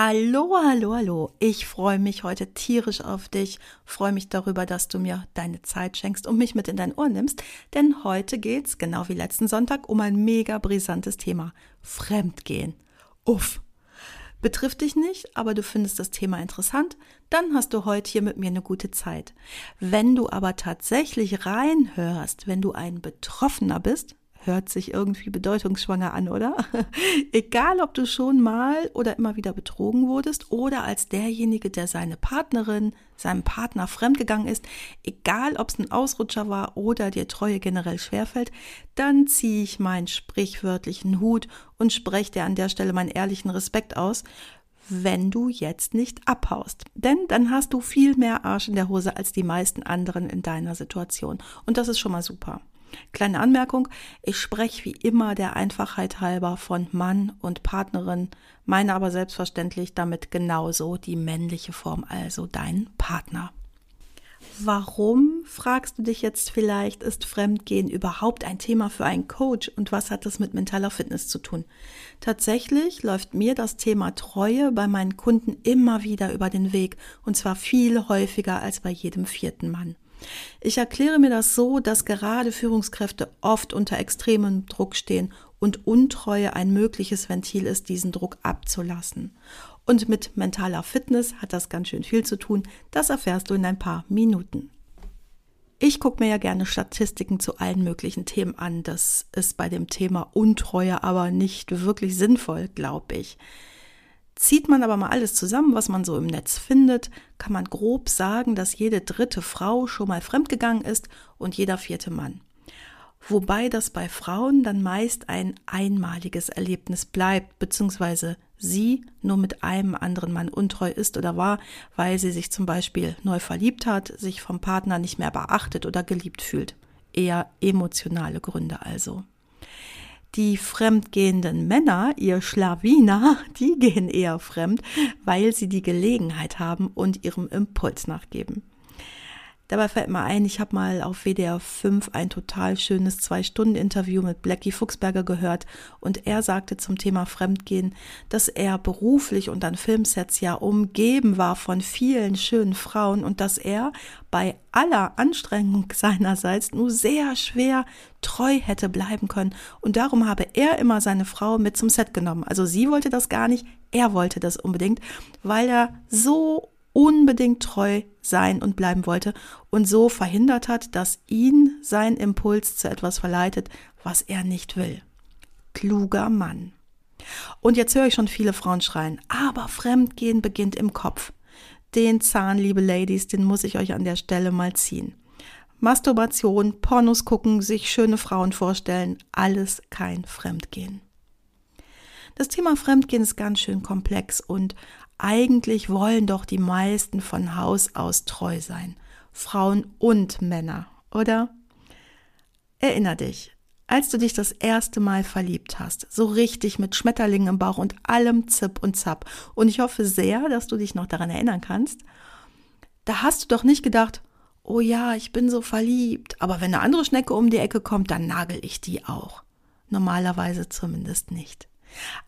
Hallo, hallo, hallo. Ich freue mich heute tierisch auf dich. Freue mich darüber, dass du mir deine Zeit schenkst und mich mit in dein Ohr nimmst. Denn heute geht's, genau wie letzten Sonntag, um ein mega brisantes Thema. Fremdgehen. Uff. Betrifft dich nicht, aber du findest das Thema interessant, dann hast du heute hier mit mir eine gute Zeit. Wenn du aber tatsächlich reinhörst, wenn du ein Betroffener bist, hört sich irgendwie bedeutungsschwanger an, oder? Egal, ob du schon mal oder immer wieder betrogen wurdest oder als derjenige, der seine Partnerin, seinem Partner fremdgegangen ist, egal ob es ein Ausrutscher war oder dir Treue generell schwerfällt, dann ziehe ich meinen sprichwörtlichen Hut und spreche dir an der Stelle meinen ehrlichen Respekt aus, wenn du jetzt nicht abhaust. Denn dann hast du viel mehr Arsch in der Hose als die meisten anderen in deiner Situation. Und das ist schon mal super. Kleine Anmerkung, ich spreche wie immer der Einfachheit halber von Mann und Partnerin, meine aber selbstverständlich damit genauso die männliche Form, also dein Partner. Warum, fragst du dich jetzt vielleicht, ist Fremdgehen überhaupt ein Thema für einen Coach und was hat das mit mentaler Fitness zu tun? Tatsächlich läuft mir das Thema Treue bei meinen Kunden immer wieder über den Weg und zwar viel häufiger als bei jedem vierten Mann. Ich erkläre mir das so, dass gerade Führungskräfte oft unter extremem Druck stehen und Untreue ein mögliches Ventil ist, diesen Druck abzulassen. Und mit mentaler Fitness hat das ganz schön viel zu tun. Das erfährst du in ein paar Minuten. Ich gucke mir ja gerne Statistiken zu allen möglichen Themen an. Das ist bei dem Thema Untreue aber nicht wirklich sinnvoll, glaube ich. Zieht man aber mal alles zusammen, was man so im Netz findet, kann man grob sagen, dass jede dritte Frau schon mal fremdgegangen ist und jeder vierte Mann. Wobei das bei Frauen dann meist ein einmaliges Erlebnis bleibt, beziehungsweise sie nur mit einem anderen Mann untreu ist oder war, weil sie sich zum Beispiel neu verliebt hat, sich vom Partner nicht mehr beachtet oder geliebt fühlt. Eher emotionale Gründe also. Die fremdgehenden Männer, ihr Schlawiner, die gehen eher fremd, weil sie die Gelegenheit haben und ihrem Impuls nachgeben. Dabei fällt mir ein, ich habe mal auf WDR 5 ein total schönes Zwei-Stunden-Interview mit Blackie Fuchsberger gehört und er sagte zum Thema Fremdgehen, dass er beruflich und an Filmsets ja umgeben war von vielen schönen Frauen und dass er bei aller Anstrengung seinerseits nur sehr schwer treu hätte bleiben können und darum habe er immer seine Frau mit zum Set genommen. Also sie wollte das gar nicht, er wollte das unbedingt, weil er so unbedingt treu sein und bleiben wollte und so verhindert hat, dass ihn sein Impuls zu etwas verleitet, was er nicht will. Kluger Mann. Und jetzt höre ich schon viele Frauen schreien, aber Fremdgehen beginnt im Kopf. Den Zahn, liebe Ladies, den muss ich euch an der Stelle mal ziehen. Masturbation, Pornos gucken, sich schöne Frauen vorstellen, alles kein Fremdgehen. Das Thema Fremdgehen ist ganz schön komplex und eigentlich wollen doch die meisten von Haus aus treu sein. Frauen und Männer, oder? Erinner dich, als du dich das erste Mal verliebt hast, so richtig mit Schmetterlingen im Bauch und allem Zip und Zap, und ich hoffe sehr, dass du dich noch daran erinnern kannst, da hast du doch nicht gedacht, oh ja, ich bin so verliebt, aber wenn eine andere Schnecke um die Ecke kommt, dann nagel ich die auch. Normalerweise zumindest nicht.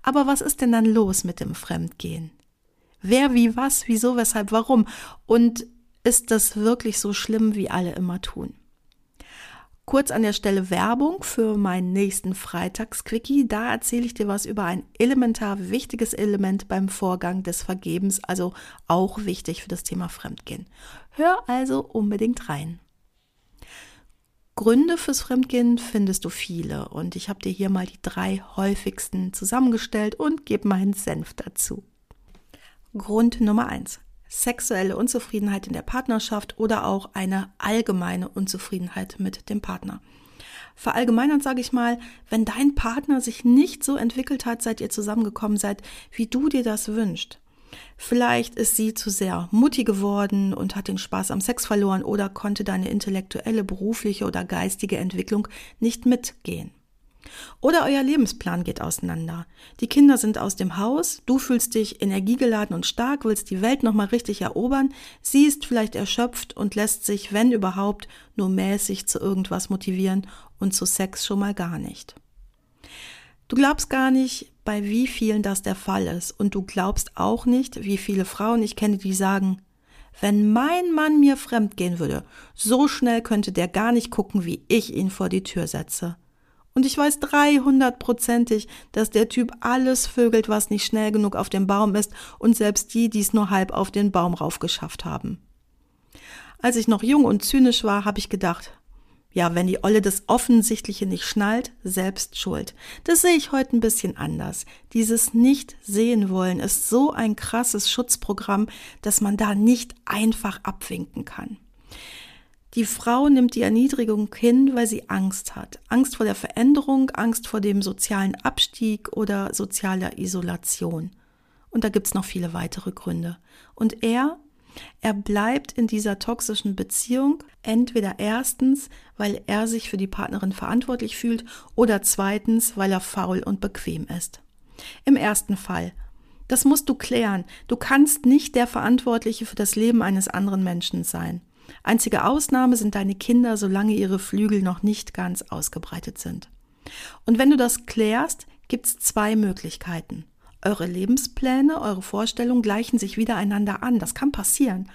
Aber was ist denn dann los mit dem Fremdgehen? Wer, wie, was, wieso, weshalb, warum? Und ist das wirklich so schlimm, wie alle immer tun? Kurz an der Stelle Werbung für meinen nächsten Freitagsquickie. Da erzähle ich dir was über ein elementar wichtiges Element beim Vorgang des Vergebens, also auch wichtig für das Thema Fremdgehen. Hör also unbedingt rein. Gründe fürs Fremdgehen findest du viele und ich habe dir hier mal die drei häufigsten zusammengestellt und gebe meinen Senf dazu. Grund Nummer eins. Sexuelle Unzufriedenheit in der Partnerschaft oder auch eine allgemeine Unzufriedenheit mit dem Partner. Verallgemeinert sage ich mal, wenn dein Partner sich nicht so entwickelt hat, seit ihr zusammengekommen seid, wie du dir das wünschst, Vielleicht ist sie zu sehr Mutti geworden und hat den Spaß am Sex verloren oder konnte deine intellektuelle, berufliche oder geistige Entwicklung nicht mitgehen. Oder euer Lebensplan geht auseinander. Die Kinder sind aus dem Haus, du fühlst dich energiegeladen und stark, willst die Welt nochmal richtig erobern, sie ist vielleicht erschöpft und lässt sich, wenn überhaupt, nur mäßig zu irgendwas motivieren und zu Sex schon mal gar nicht. Du glaubst gar nicht, bei wie vielen das der Fall ist. Und du glaubst auch nicht, wie viele Frauen ich kenne, die sagen, wenn mein Mann mir fremd gehen würde, so schnell könnte der gar nicht gucken, wie ich ihn vor die Tür setze. Und ich weiß dreihundertprozentig, dass der Typ alles vögelt, was nicht schnell genug auf dem Baum ist und selbst die, die es nur halb auf den Baum raufgeschafft haben. Als ich noch jung und zynisch war, habe ich gedacht, ja, wenn die Olle das Offensichtliche nicht schnallt, selbst schuld. Das sehe ich heute ein bisschen anders. Dieses nicht sehen wollen ist so ein krasses Schutzprogramm, dass man da nicht einfach abwinken kann. Die Frau nimmt die Erniedrigung hin, weil sie Angst hat. Angst vor der Veränderung, Angst vor dem sozialen Abstieg oder sozialer Isolation. Und da gibt's noch viele weitere Gründe. Und er, er bleibt in dieser toxischen Beziehung, entweder erstens, weil er sich für die Partnerin verantwortlich fühlt oder zweitens, weil er faul und bequem ist. Im ersten Fall. Das musst du klären. Du kannst nicht der Verantwortliche für das Leben eines anderen Menschen sein. Einzige Ausnahme sind deine Kinder, solange ihre Flügel noch nicht ganz ausgebreitet sind. Und wenn du das klärst, gibt's zwei Möglichkeiten. Eure Lebenspläne, eure Vorstellungen gleichen sich wieder einander an. Das kann passieren.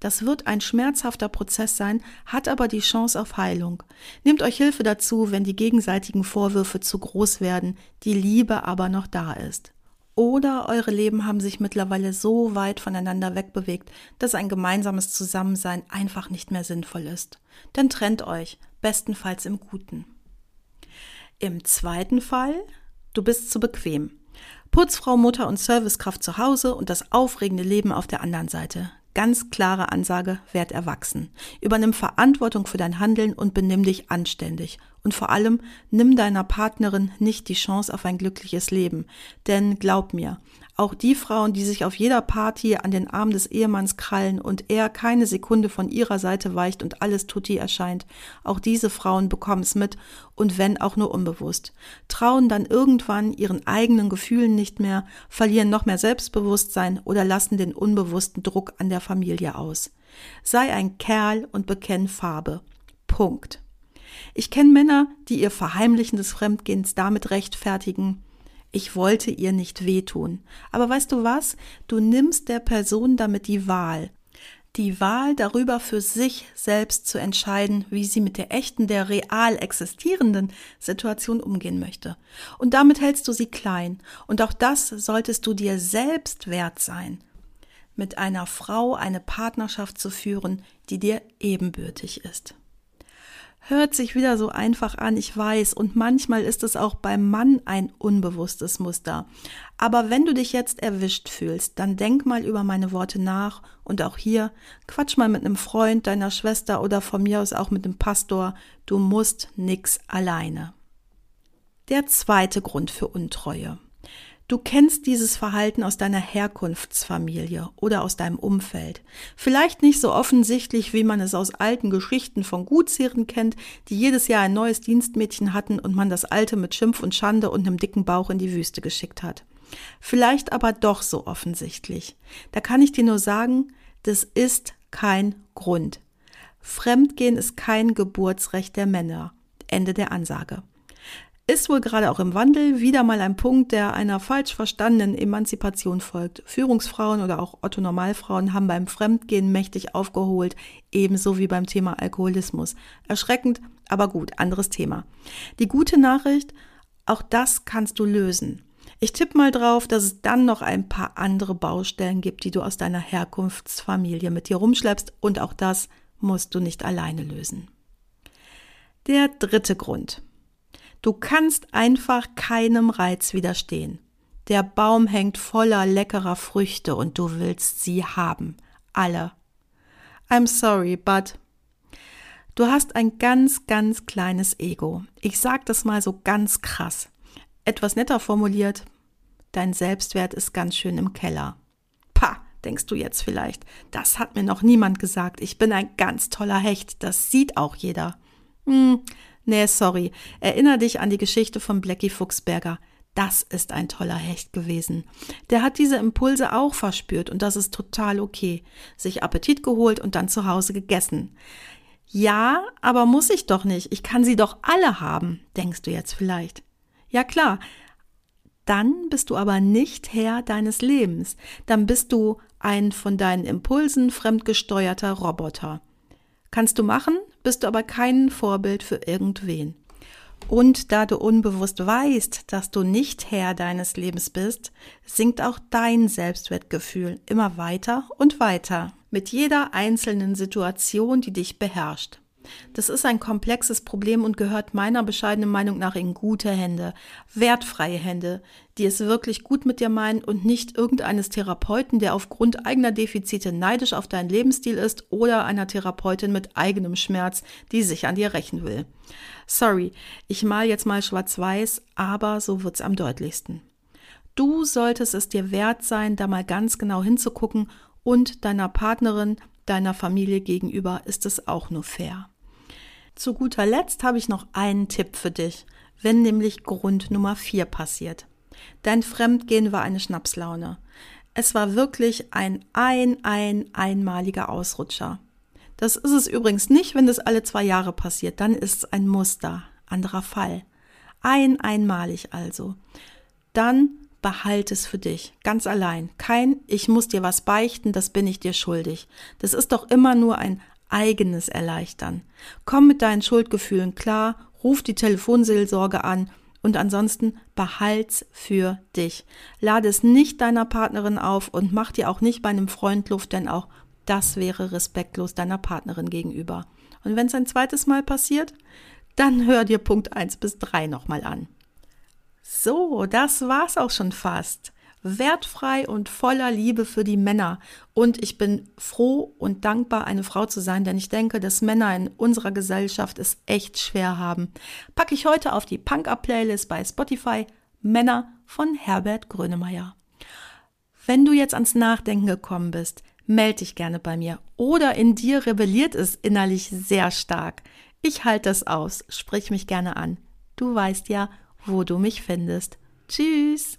Das wird ein schmerzhafter Prozess sein, hat aber die Chance auf Heilung. Nehmt euch Hilfe dazu, wenn die gegenseitigen Vorwürfe zu groß werden, die Liebe aber noch da ist. Oder eure Leben haben sich mittlerweile so weit voneinander wegbewegt, dass ein gemeinsames Zusammensein einfach nicht mehr sinnvoll ist. Dann trennt euch, bestenfalls im Guten. Im zweiten Fall, du bist zu bequem. Putzfrau, Mutter und Servicekraft zu Hause und das aufregende Leben auf der anderen Seite. Ganz klare Ansage, werd erwachsen. Übernimm Verantwortung für dein Handeln und benimm dich anständig. Und vor allem, nimm deiner Partnerin nicht die Chance auf ein glückliches Leben. Denn glaub mir, auch die Frauen, die sich auf jeder Party an den Arm des Ehemanns krallen und er keine Sekunde von ihrer Seite weicht und alles tutti erscheint, auch diese Frauen bekommen es mit und wenn auch nur unbewusst, trauen dann irgendwann ihren eigenen Gefühlen nicht mehr, verlieren noch mehr Selbstbewusstsein oder lassen den unbewussten Druck an der Familie aus. Sei ein Kerl und bekenn Farbe. Punkt. Ich kenne Männer, die ihr Verheimlichen des Fremdgehens damit rechtfertigen, ich wollte ihr nicht wehtun. Aber weißt du was? Du nimmst der Person damit die Wahl. Die Wahl darüber für sich selbst zu entscheiden, wie sie mit der echten, der real existierenden Situation umgehen möchte. Und damit hältst du sie klein. Und auch das solltest du dir selbst wert sein. Mit einer Frau eine Partnerschaft zu führen, die dir ebenbürtig ist. Hört sich wieder so einfach an, ich weiß, und manchmal ist es auch beim Mann ein unbewusstes Muster. Aber wenn du dich jetzt erwischt fühlst, dann denk mal über meine Worte nach und auch hier quatsch mal mit einem Freund, deiner Schwester oder von mir aus auch mit dem Pastor. Du musst nix alleine. Der zweite Grund für Untreue. Du kennst dieses Verhalten aus deiner Herkunftsfamilie oder aus deinem Umfeld. Vielleicht nicht so offensichtlich, wie man es aus alten Geschichten von Gutsherren kennt, die jedes Jahr ein neues Dienstmädchen hatten und man das alte mit Schimpf und Schande und einem dicken Bauch in die Wüste geschickt hat. Vielleicht aber doch so offensichtlich. Da kann ich dir nur sagen, das ist kein Grund. Fremdgehen ist kein Geburtsrecht der Männer. Ende der Ansage ist wohl gerade auch im Wandel wieder mal ein Punkt, der einer falsch verstandenen Emanzipation folgt. Führungsfrauen oder auch Otto Normalfrauen haben beim Fremdgehen mächtig aufgeholt, ebenso wie beim Thema Alkoholismus. Erschreckend, aber gut, anderes Thema. Die gute Nachricht, auch das kannst du lösen. Ich tippe mal drauf, dass es dann noch ein paar andere Baustellen gibt, die du aus deiner Herkunftsfamilie mit dir rumschleppst und auch das musst du nicht alleine lösen. Der dritte Grund. Du kannst einfach keinem Reiz widerstehen. Der Baum hängt voller leckerer Früchte und du willst sie haben. Alle. I'm sorry, but du hast ein ganz, ganz kleines Ego. Ich sag das mal so ganz krass. Etwas netter formuliert, dein Selbstwert ist ganz schön im Keller. denkst du jetzt vielleicht. Das hat mir noch niemand gesagt. Ich bin ein ganz toller Hecht. Das sieht auch jeder. Hm, nee, sorry. Erinner dich an die Geschichte von Blackie Fuchsberger. Das ist ein toller Hecht gewesen. Der hat diese Impulse auch verspürt und das ist total okay. Sich Appetit geholt und dann zu Hause gegessen. Ja, aber muss ich doch nicht. Ich kann sie doch alle haben, denkst du jetzt vielleicht. Ja klar, dann bist du aber nicht Herr deines Lebens. Dann bist du ein von deinen Impulsen fremdgesteuerter Roboter. Kannst du machen, bist du aber kein Vorbild für irgendwen. Und da du unbewusst weißt, dass du nicht Herr deines Lebens bist, sinkt auch dein Selbstwertgefühl immer weiter und weiter mit jeder einzelnen Situation, die dich beherrscht. Das ist ein komplexes Problem und gehört meiner bescheidenen Meinung nach in gute Hände, wertfreie Hände, die es wirklich gut mit dir meinen und nicht irgendeines Therapeuten, der aufgrund eigener Defizite neidisch auf deinen Lebensstil ist oder einer Therapeutin mit eigenem Schmerz, die sich an dir rächen will. Sorry, ich mal jetzt mal schwarz-weiß, aber so wird's am deutlichsten. Du solltest es dir wert sein, da mal ganz genau hinzugucken und deiner Partnerin, deiner Familie gegenüber ist es auch nur fair. Zu guter Letzt habe ich noch einen Tipp für dich, wenn nämlich Grund Nummer 4 passiert. Dein Fremdgehen war eine Schnapslaune. Es war wirklich ein ein, ein, einmaliger Ausrutscher. Das ist es übrigens nicht, wenn das alle zwei Jahre passiert. Dann ist es ein Muster, anderer Fall. Ein einmalig also. Dann behalte es für dich, ganz allein. Kein, ich muss dir was beichten, das bin ich dir schuldig. Das ist doch immer nur ein eigenes Erleichtern. Komm mit deinen Schuldgefühlen klar, ruf die Telefonseelsorge an und ansonsten behalt's für dich. Lade es nicht deiner Partnerin auf und mach dir auch nicht bei einem Freund Luft, denn auch das wäre respektlos deiner Partnerin gegenüber. Und wenn es ein zweites Mal passiert, dann hör dir Punkt 1 bis 3 nochmal an. So, das war's auch schon fast wertfrei und voller Liebe für die Männer. Und ich bin froh und dankbar, eine Frau zu sein, denn ich denke, dass Männer in unserer Gesellschaft es echt schwer haben. Packe ich heute auf die Punk-Up-Playlist bei Spotify Männer von Herbert Grönemeyer. Wenn du jetzt ans Nachdenken gekommen bist, melde dich gerne bei mir. Oder in dir rebelliert es innerlich sehr stark. Ich halte das aus, sprich mich gerne an. Du weißt ja, wo du mich findest. Tschüss!